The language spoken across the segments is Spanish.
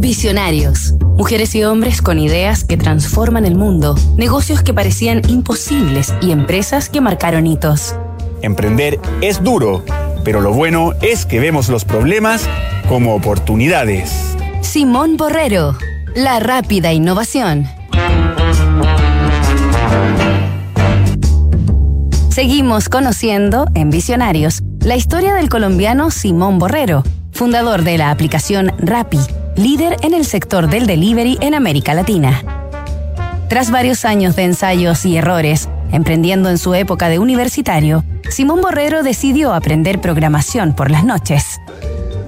Visionarios. Mujeres y hombres con ideas que transforman el mundo, negocios que parecían imposibles y empresas que marcaron hitos. Emprender es duro, pero lo bueno es que vemos los problemas como oportunidades. Simón Borrero, la rápida innovación. Seguimos conociendo en Visionarios la historia del colombiano Simón Borrero, fundador de la aplicación Rappi, líder en el sector del delivery en América Latina. Tras varios años de ensayos y errores, emprendiendo en su época de universitario, Simón Borrero decidió aprender programación por las noches.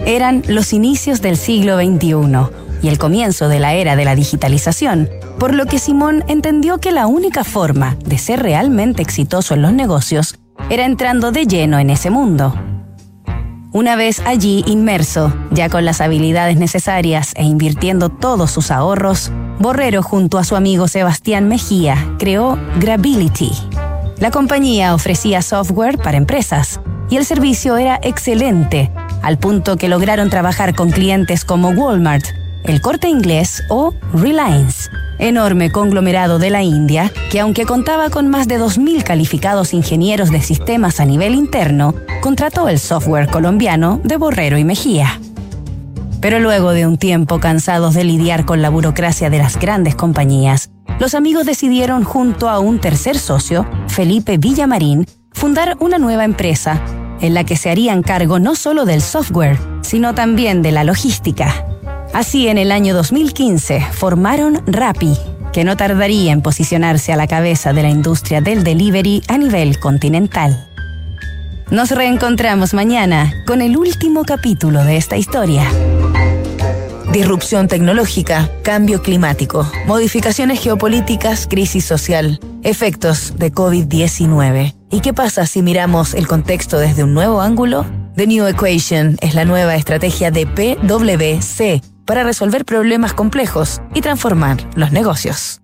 Eran los inicios del siglo XXI y el comienzo de la era de la digitalización, por lo que Simón entendió que la única forma de ser realmente exitoso en los negocios era entrando de lleno en ese mundo. Una vez allí inmerso, ya con las habilidades necesarias e invirtiendo todos sus ahorros, Borrero junto a su amigo Sebastián Mejía creó Grability. La compañía ofrecía software para empresas y el servicio era excelente, al punto que lograron trabajar con clientes como Walmart, el Corte Inglés o Reliance, enorme conglomerado de la India que aunque contaba con más de 2.000 calificados ingenieros de sistemas a nivel interno, contrató el software colombiano de Borrero y Mejía. Pero luego de un tiempo cansados de lidiar con la burocracia de las grandes compañías, los amigos decidieron junto a un tercer socio, Felipe Villamarín, fundar una nueva empresa en la que se harían cargo no solo del software, sino también de la logística. Así, en el año 2015, formaron Rappi, que no tardaría en posicionarse a la cabeza de la industria del delivery a nivel continental. Nos reencontramos mañana con el último capítulo de esta historia. Disrupción tecnológica, cambio climático, modificaciones geopolíticas, crisis social, efectos de COVID-19. ¿Y qué pasa si miramos el contexto desde un nuevo ángulo? The New Equation es la nueva estrategia de PwC para resolver problemas complejos y transformar los negocios.